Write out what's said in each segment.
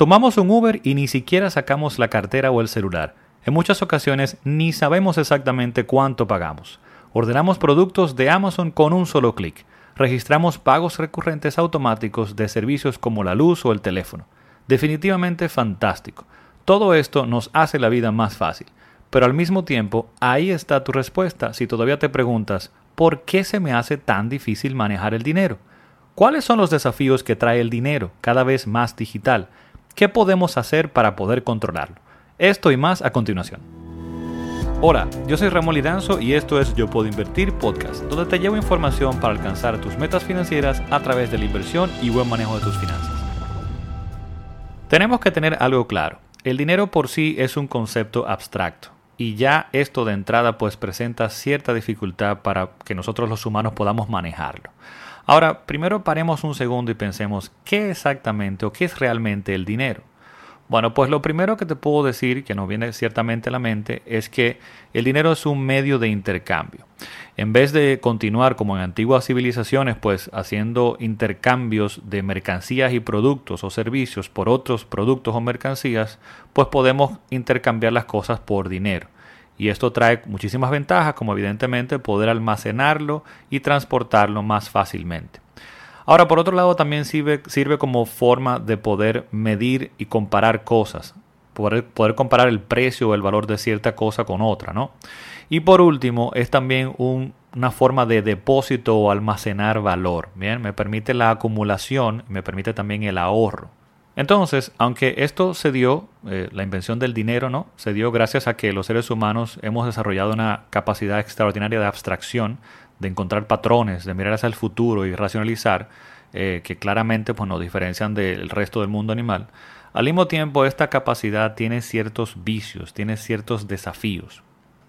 Tomamos un Uber y ni siquiera sacamos la cartera o el celular. En muchas ocasiones ni sabemos exactamente cuánto pagamos. Ordenamos productos de Amazon con un solo clic. Registramos pagos recurrentes automáticos de servicios como la luz o el teléfono. Definitivamente fantástico. Todo esto nos hace la vida más fácil. Pero al mismo tiempo, ahí está tu respuesta si todavía te preguntas, ¿por qué se me hace tan difícil manejar el dinero? ¿Cuáles son los desafíos que trae el dinero cada vez más digital? ¿Qué podemos hacer para poder controlarlo? Esto y más a continuación. Hola, yo soy Ramón Lidanzo y esto es Yo Puedo Invertir Podcast, donde te llevo información para alcanzar tus metas financieras a través de la inversión y buen manejo de tus finanzas. Tenemos que tener algo claro. El dinero por sí es un concepto abstracto y ya esto de entrada pues presenta cierta dificultad para que nosotros los humanos podamos manejarlo. Ahora, primero paremos un segundo y pensemos qué exactamente o qué es realmente el dinero. Bueno, pues lo primero que te puedo decir, que nos viene ciertamente a la mente, es que el dinero es un medio de intercambio. En vez de continuar como en antiguas civilizaciones, pues haciendo intercambios de mercancías y productos o servicios por otros productos o mercancías, pues podemos intercambiar las cosas por dinero. Y esto trae muchísimas ventajas, como evidentemente poder almacenarlo y transportarlo más fácilmente. Ahora, por otro lado, también sirve, como forma de poder medir y comparar cosas, poder, poder comparar el precio o el valor de cierta cosa con otra, ¿no? Y por último, es también una forma de depósito o almacenar valor, ¿bien? Me permite la acumulación, me permite también el ahorro. Entonces, aunque esto se dio, eh, la invención del dinero, ¿no? Se dio gracias a que los seres humanos hemos desarrollado una capacidad extraordinaria de abstracción de encontrar patrones, de mirar hacia el futuro y racionalizar, eh, que claramente pues, nos diferencian del resto del mundo animal, al mismo tiempo esta capacidad tiene ciertos vicios, tiene ciertos desafíos.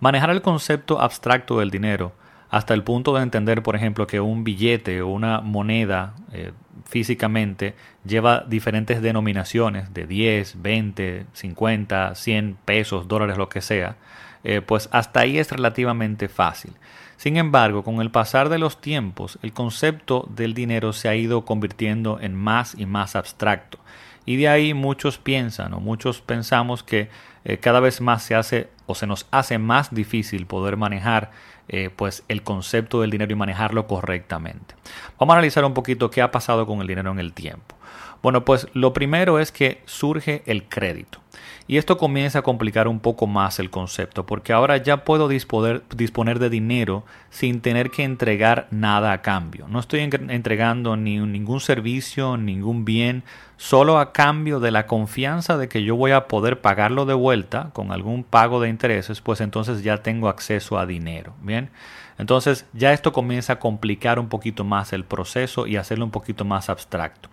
Manejar el concepto abstracto del dinero hasta el punto de entender, por ejemplo, que un billete o una moneda eh, físicamente lleva diferentes denominaciones de 10, 20, 50, 100 pesos, dólares, lo que sea, eh, pues hasta ahí es relativamente fácil. Sin embargo, con el pasar de los tiempos, el concepto del dinero se ha ido convirtiendo en más y más abstracto. Y de ahí muchos piensan o muchos pensamos que eh, cada vez más se hace o se nos hace más difícil poder manejar eh, pues el concepto del dinero y manejarlo correctamente. Vamos a analizar un poquito qué ha pasado con el dinero en el tiempo. Bueno, pues lo primero es que surge el crédito. Y esto comienza a complicar un poco más el concepto, porque ahora ya puedo disponer, disponer de dinero sin tener que entregar nada a cambio. No estoy entregando ni ningún servicio, ningún bien, solo a cambio de la confianza de que yo voy a poder pagarlo de vuelta con algún pago de intereses, pues entonces ya tengo acceso a dinero. Bien. Entonces ya esto comienza a complicar un poquito más el proceso y hacerlo un poquito más abstracto.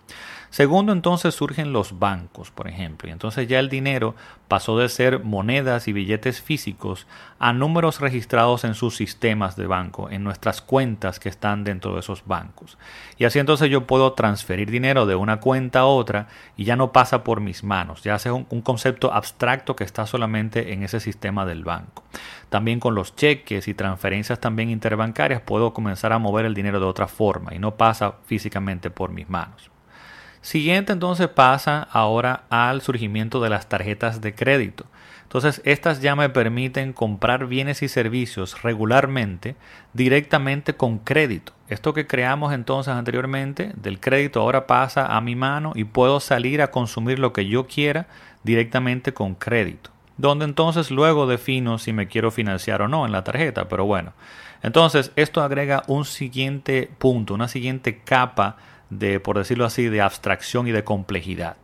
Segundo, entonces surgen los bancos, por ejemplo, y entonces ya el dinero pasó de ser monedas y billetes físicos a números registrados en sus sistemas de banco, en nuestras cuentas que están dentro de esos bancos. Y así entonces yo puedo transferir dinero de una cuenta a otra y ya no pasa por mis manos, ya hace un, un concepto abstracto que está solamente en ese sistema del banco. También con los cheques y transferencias también interbancarias puedo comenzar a mover el dinero de otra forma y no pasa físicamente por mis manos. Siguiente entonces pasa ahora al surgimiento de las tarjetas de crédito. Entonces estas ya me permiten comprar bienes y servicios regularmente directamente con crédito. Esto que creamos entonces anteriormente del crédito ahora pasa a mi mano y puedo salir a consumir lo que yo quiera directamente con crédito. Donde entonces luego defino si me quiero financiar o no en la tarjeta. Pero bueno, entonces esto agrega un siguiente punto, una siguiente capa de, por decirlo así, de abstracción y de complejidad.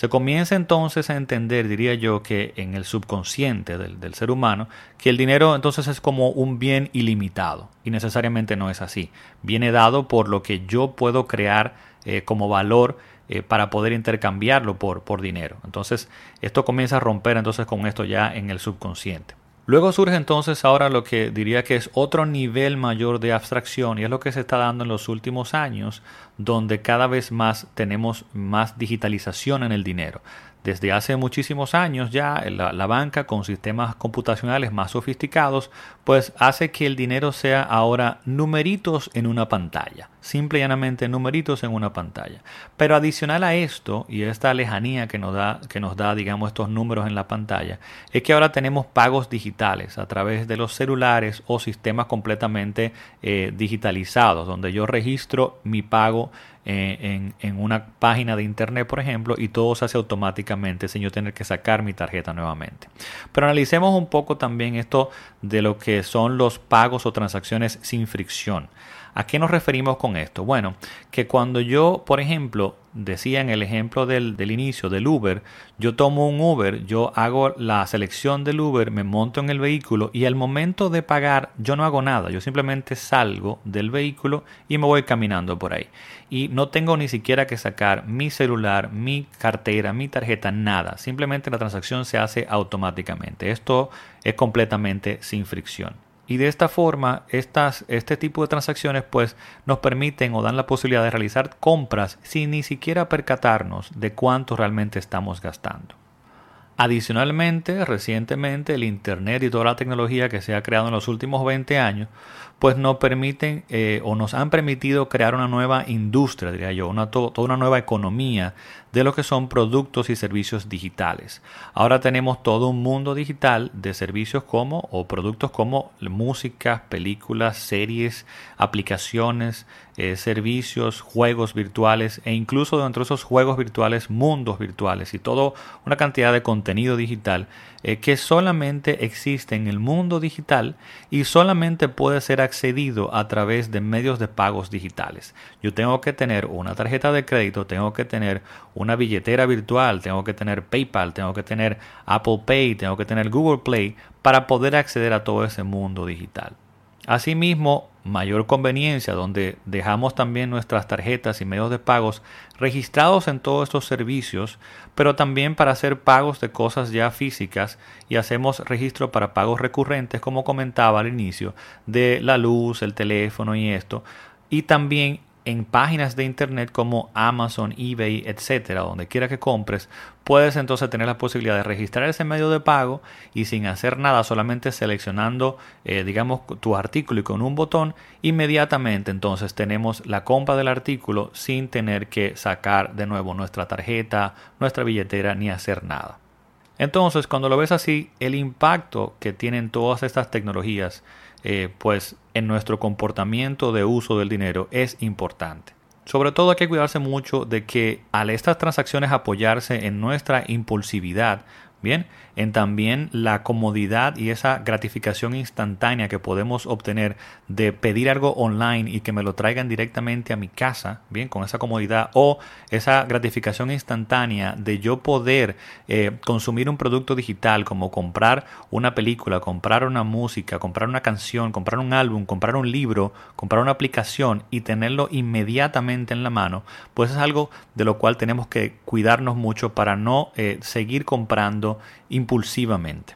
Se comienza entonces a entender, diría yo, que en el subconsciente del, ser humano, que el dinero entonces es como un bien ilimitado, y necesariamente no es así. Viene dado por lo que yo puedo crear eh, como valor eh, para poder intercambiarlo por, por dinero. Entonces, esto comienza a romper entonces con esto ya en el subconsciente. Luego surge entonces ahora lo que diría que es otro nivel mayor de abstracción y es lo que se está dando en los últimos años, donde cada vez más tenemos más digitalización en el dinero. Desde hace muchísimos años ya la, banca con sistemas computacionales más sofisticados pues hace que el dinero sea ahora numeritos en una pantalla, simple y llanamente numeritos en una pantalla. Pero adicional a esto y esta lejanía que nos da que nos da digamos estos números en la pantalla es que ahora tenemos pagos digitales a través de los celulares o sistemas completamente eh, digitalizados donde yo registro mi pago eh, en, una página de internet, por ejemplo, y todo se hace automáticamente sin yo tener que sacar mi tarjeta nuevamente. Pero analicemos un poco también esto de lo que son los pagos o transacciones sin fricción. ¿A qué nos referimos con esto? Bueno, que cuando yo, por ejemplo, decía en el ejemplo del, inicio del Uber, yo tomo un Uber, yo hago la selección del Uber, me monto en el vehículo y al momento de pagar yo no hago nada, yo simplemente salgo del vehículo y me voy caminando por ahí. Y no tengo ni siquiera que sacar mi celular, mi cartera, mi tarjeta, nada. Simplemente la transacción se hace automáticamente. Esto es completamente sin fricción. Y de esta forma, estas, este tipo de transacciones pues nos permiten o dan la posibilidad de realizar compras sin ni siquiera percatarnos de cuánto realmente estamos gastando. Adicionalmente, recientemente el Internet y toda la tecnología que se ha creado en los últimos 20 años pues nos permiten eh, o nos han permitido crear una nueva industria, diría yo, una, toda una nueva economía de lo que son productos y servicios digitales. Ahora tenemos todo un mundo digital de servicios como o productos como música, películas, series, aplicaciones, eh, servicios, juegos virtuales e incluso dentro de esos juegos virtuales mundos virtuales y toda una cantidad de contenido digital eh, que solamente existe en el mundo digital y solamente puede ser accedido a través de medios de pagos digitales. Yo tengo que tener una tarjeta de crédito, tengo que tener una billetera virtual, tengo que tener PayPal, tengo que tener Apple Pay, tengo que tener Google Play para poder acceder a todo ese mundo digital. Asimismo, mayor conveniencia donde dejamos también nuestras tarjetas y medios de pagos registrados en todos estos servicios, pero también para hacer pagos de cosas ya físicas y hacemos registro para pagos recurrentes, como comentaba al inicio, de la luz, el teléfono y esto, y también en páginas de internet como Amazon, eBay, etcétera, donde quiera que compres, puedes entonces tener la posibilidad de registrar ese medio de pago y sin hacer nada, solamente seleccionando, eh, digamos, tu artículo y con un botón, inmediatamente entonces tenemos la compra del artículo sin tener que sacar de nuevo nuestra tarjeta, nuestra billetera ni hacer nada. Entonces, cuando lo ves así, el impacto que tienen todas estas tecnologías eh, pues en nuestro comportamiento de uso del dinero es importante. Sobre todo hay que cuidarse mucho de que al estas transacciones apoyarse en nuestra impulsividad, bien, en también la comodidad y esa gratificación instantánea que podemos obtener de pedir algo online y que me lo traigan directamente a mi casa, bien, con esa comodidad o esa gratificación instantánea de yo poder eh, consumir un producto digital como comprar una película, comprar una música, comprar una canción, comprar un álbum, comprar un libro, comprar una aplicación y tenerlo inmediatamente en la mano, pues es algo de lo cual tenemos que cuidarnos mucho para no eh, seguir comprando impulsivamente.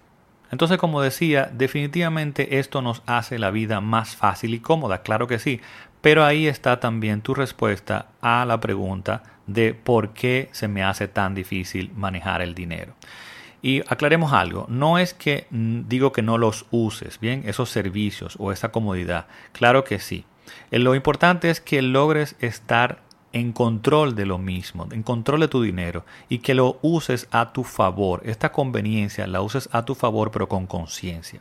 Entonces, como decía, definitivamente esto nos hace la vida más fácil y cómoda, claro que sí, pero ahí está también tu respuesta a la pregunta de por qué se me hace tan difícil manejar el dinero. Y aclaremos algo, no es que digo que no los uses, bien, esos servicios o esa comodidad, claro que sí. Eh, lo importante es que logres estar en control de lo mismo, en control de tu dinero y que lo uses a tu favor. Esta conveniencia la uses a tu favor pero con conciencia.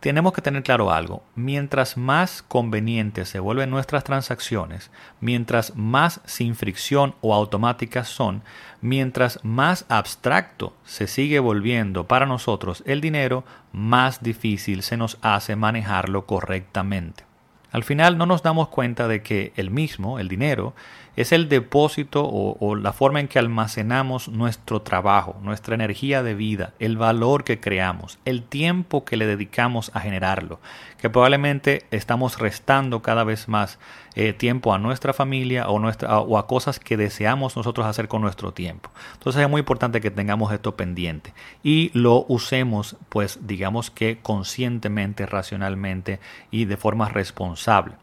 Tenemos que tener claro algo, mientras más convenientes se vuelven nuestras transacciones, mientras más sin fricción o automáticas son, mientras más abstracto se sigue volviendo para nosotros el dinero, más difícil se nos hace manejarlo correctamente. Al final no nos damos cuenta de que el mismo, el dinero, es el depósito o, la forma en que almacenamos nuestro trabajo, nuestra energía de vida, el valor que creamos, el tiempo que le dedicamos a generarlo, que probablemente estamos restando cada vez más eh, tiempo a nuestra familia o, nuestra, o a cosas que deseamos nosotros hacer con nuestro tiempo. Entonces es muy importante que tengamos esto pendiente y lo usemos pues digamos que conscientemente, racionalmente y de forma responsable.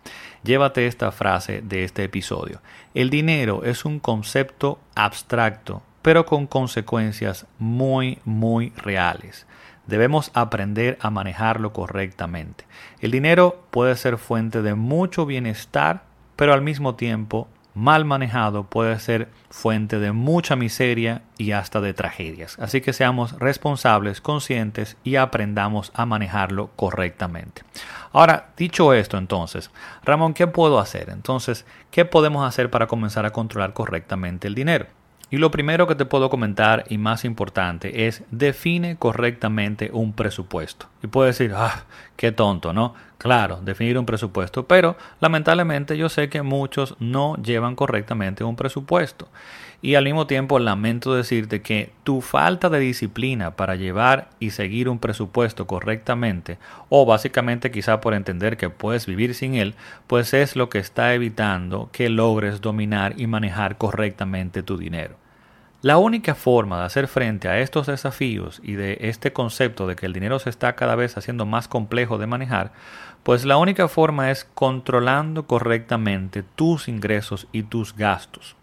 Llévate esta frase de este episodio. El dinero es un concepto abstracto, pero con consecuencias muy, muy reales. Debemos aprender a manejarlo correctamente. El dinero puede ser fuente de mucho bienestar, pero al mismo tiempo mal manejado puede ser fuente de mucha miseria y hasta de tragedias. Así que seamos responsables, conscientes y aprendamos a manejarlo correctamente. Ahora, dicho esto entonces, Ramón, ¿qué puedo hacer? Entonces, ¿qué podemos hacer para comenzar a controlar correctamente el dinero? Y lo primero que te puedo comentar y más importante es define correctamente un presupuesto. Y puedes decir, ah, qué tonto, ¿no? Claro, definir un presupuesto, pero lamentablemente yo sé que muchos no llevan correctamente un presupuesto. Y al mismo tiempo lamento decirte que tu falta de disciplina para llevar y seguir un presupuesto correctamente, o básicamente quizá por entender que puedes vivir sin él, pues es lo que está evitando que logres dominar y manejar correctamente tu dinero. La única forma de hacer frente a estos desafíos y de este concepto de que el dinero se está cada vez haciendo más complejo de manejar, pues la única forma es controlando correctamente tus ingresos y tus gastos.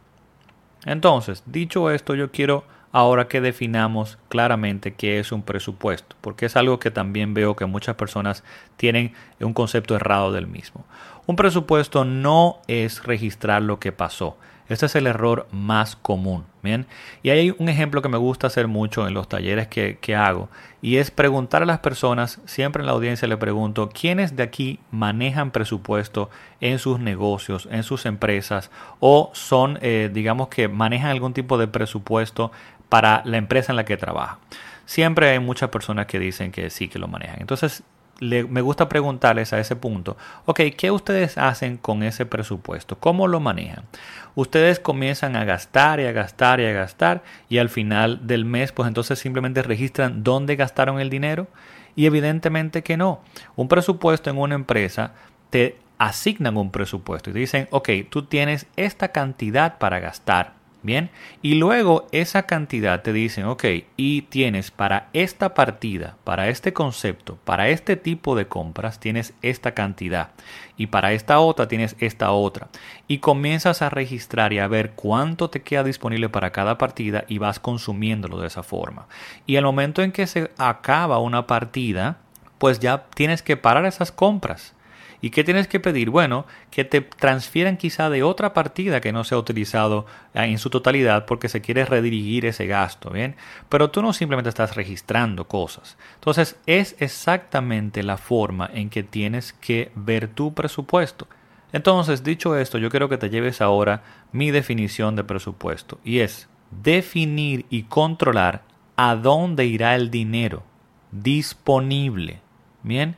Entonces, dicho esto, yo quiero ahora que definamos claramente qué es un presupuesto, porque es algo que también veo que muchas personas tienen un concepto errado del mismo. Un presupuesto no es registrar lo que pasó, este es el error más común. Bien. Y hay un ejemplo que me gusta hacer mucho en los talleres que, que, hago y es preguntar a las personas, siempre en la audiencia le pregunto, ¿quiénes de aquí manejan presupuesto en sus negocios, en sus empresas o son, eh, digamos que manejan algún tipo de presupuesto para la empresa en la que trabaja? Siempre hay muchas personas que dicen que sí, que lo manejan. Entonces, me gusta preguntarles a ese punto, ok, ¿qué ustedes hacen con ese presupuesto? ¿Cómo lo manejan? Ustedes comienzan a gastar y a gastar y a gastar y al final del mes pues entonces simplemente registran dónde gastaron el dinero y evidentemente que no. Un presupuesto en una empresa te asignan un presupuesto y te dicen, ok, tú tienes esta cantidad para gastar Bien, y luego esa cantidad te dicen, ok, y tienes para esta partida, para este concepto, para este tipo de compras, tienes esta cantidad. Y para esta otra tienes esta otra. Y comienzas a registrar y a ver cuánto te queda disponible para cada partida y vas consumiéndolo de esa forma. Y al momento en que se acaba una partida, pues ya tienes que parar esas compras ¿Y qué tienes que pedir? Bueno, que te transfieran quizá de otra partida que no se ha utilizado eh, en su totalidad porque se quiere redirigir ese gasto, ¿bien? Pero tú no simplemente estás registrando cosas. Entonces, es exactamente la forma en que tienes que ver tu presupuesto. Entonces, dicho esto, yo quiero que te lleves ahora mi definición de presupuesto y es definir y controlar a dónde irá el dinero disponible. Bien,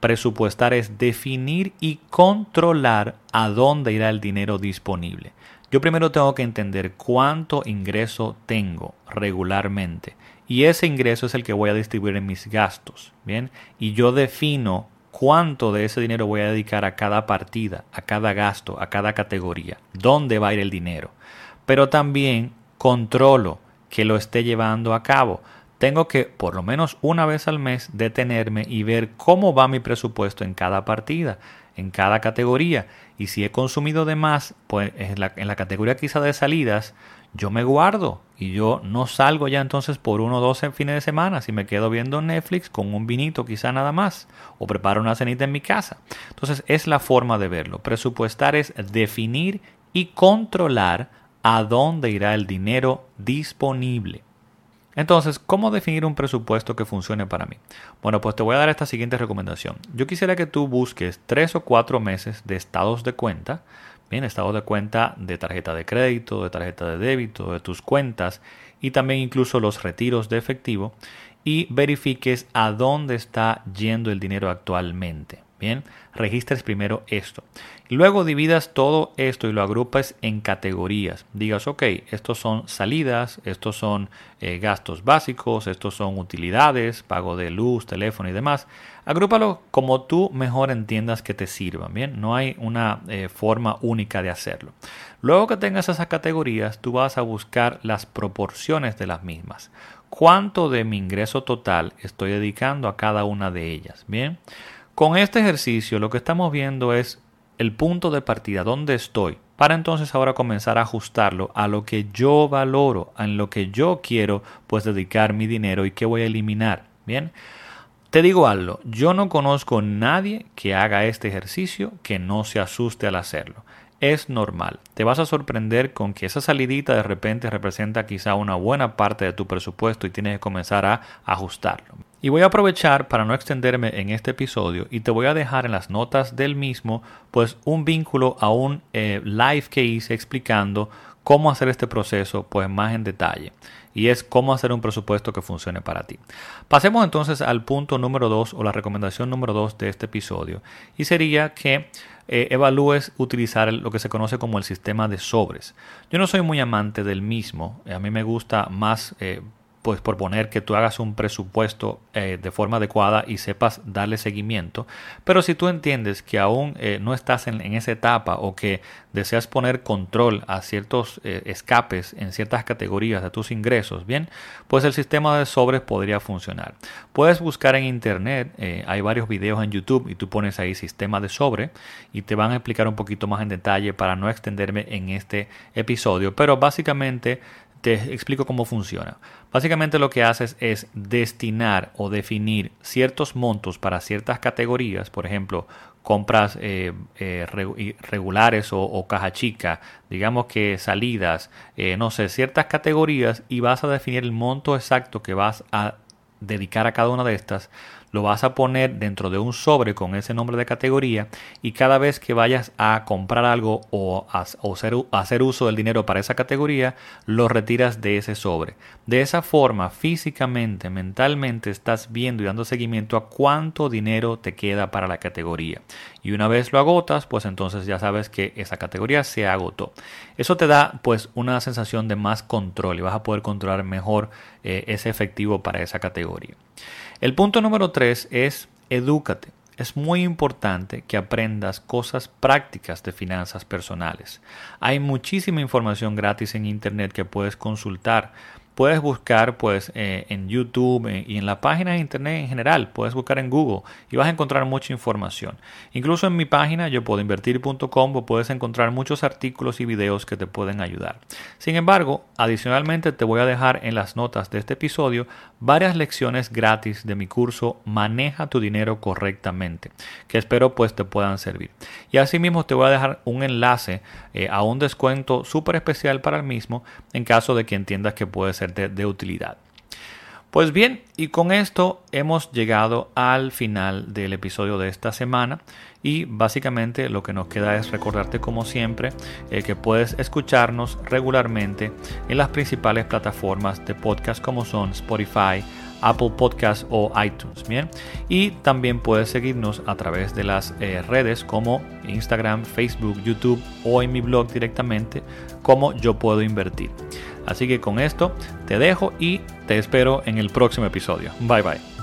Presupuestar es definir y controlar a dónde irá el dinero disponible. Yo primero tengo que entender cuánto ingreso tengo regularmente y ese ingreso es el que voy a distribuir en mis gastos, ¿bien? Y yo defino cuánto de ese dinero voy a dedicar a cada partida, a cada gasto, a cada categoría, dónde va a ir el dinero. Pero también controlo que lo esté llevando a cabo tengo que por lo menos una vez al mes detenerme y ver cómo va mi presupuesto en cada partida, en cada categoría. Y si he consumido de más, pues en la, categoría quizá de salidas, yo me guardo y yo no salgo ya entonces por uno o dos fines de semana si me quedo viendo Netflix con un vinito quizá nada más o preparo una cenita en mi casa. Entonces es la forma de verlo. Presupuestar es definir y controlar a dónde irá el dinero disponible. Entonces, ¿cómo definir un presupuesto que funcione para mí? Bueno, pues te voy a dar esta siguiente recomendación. Yo quisiera que tú busques tres o cuatro meses de estados de cuenta, bien, estados de cuenta de tarjeta de crédito, de tarjeta de débito, de tus cuentas y también incluso los retiros de efectivo y verifiques a dónde está yendo el dinero actualmente. Bien, registres primero esto. Luego dividas todo esto y lo agrupes en categorías. Digas, ok, estos son salidas, estos son eh, gastos básicos, estos son utilidades, pago de luz, teléfono y demás. Agrúpalo como tú mejor entiendas que te sirvan. Bien, no hay una eh, forma única de hacerlo. Luego que tengas esas categorías, tú vas a buscar las proporciones de las mismas. ¿Cuánto de mi ingreso total estoy dedicando a cada una de ellas? Bien. Con este ejercicio lo que estamos viendo es el punto de partida, dónde estoy, para entonces ahora comenzar a ajustarlo a lo que yo valoro, en lo que yo quiero pues dedicar mi dinero y que voy a eliminar. Bien, te digo algo, yo no conozco nadie que haga este ejercicio que no se asuste al hacerlo. Es normal. Te vas a sorprender con que esa salidita de repente representa quizá una buena parte de tu presupuesto y tienes que comenzar a ajustarlo. Y voy a aprovechar para no extenderme en este episodio y te voy a dejar en las notas del mismo pues un vínculo a un eh, live que hice explicando cómo hacer este proceso pues más en detalle y es cómo hacer un presupuesto que funcione para ti. Pasemos entonces al punto número 2 o la recomendación número 2 de este episodio y sería que eh, evalúes utilizar lo que se conoce como el sistema de sobres. Yo no soy muy amante del mismo, a mí me gusta más eh, pues proponer que tú hagas un presupuesto eh, de forma adecuada y sepas darle seguimiento. Pero si tú entiendes que aún eh, no estás en, esa etapa o que deseas poner control a ciertos eh, escapes en ciertas categorías de tus ingresos, bien, pues el sistema de sobres podría funcionar. Puedes buscar en internet, hay varios videos en YouTube y tú pones ahí sistema de sobre y te van a explicar un poquito más en detalle para no extenderme en este episodio. Pero básicamente te explico cómo funciona. Básicamente lo que haces es destinar o definir ciertos montos para ciertas categorías, por ejemplo, compras eh, eh, regulares o, caja chica, digamos que salidas, eh, no sé, ciertas categorías y vas a definir el monto exacto que vas a dedicar a cada una de estas lo vas a poner dentro de un sobre con ese nombre de categoría y cada vez que vayas a comprar algo o, a, hacer, uso del dinero para esa categoría, lo retiras de ese sobre. De esa forma, físicamente, mentalmente, estás viendo y dando seguimiento a cuánto dinero te queda para la categoría. Y una vez lo agotas, pues entonces ya sabes que esa categoría se agotó. Eso te da pues una sensación de más control y vas a poder controlar mejor eh, ese efectivo para esa categoría. El punto número tres es edúcate. Es muy importante que aprendas cosas prácticas de finanzas personales. Hay muchísima información gratis en Internet que puedes consultar puedes buscar pues eh, en YouTube eh, y en la página de internet en general, puedes buscar en Google y vas a encontrar mucha información. Incluso en mi página yo puedo invertir.com puedes encontrar muchos artículos y videos que te pueden ayudar. Sin embargo, adicionalmente te voy a dejar en las notas de este episodio varias lecciones gratis de mi curso Maneja tu dinero correctamente, que espero pues te puedan servir. Y asimismo te voy a dejar un enlace eh, a un descuento súper especial para el mismo en caso de que entiendas que puede ser de, utilidad. Pues bien, y con esto hemos llegado al final del episodio de esta semana y básicamente lo que nos queda es recordarte como siempre eh, que puedes escucharnos regularmente en las principales plataformas de podcast como son Spotify, Apple Podcast o iTunes. Bien, y también puedes seguirnos a través de las eh, redes como Instagram, Facebook, YouTube o en mi blog directamente como yo puedo invertir. Así que con esto te dejo y te espero en el próximo episodio. Bye bye.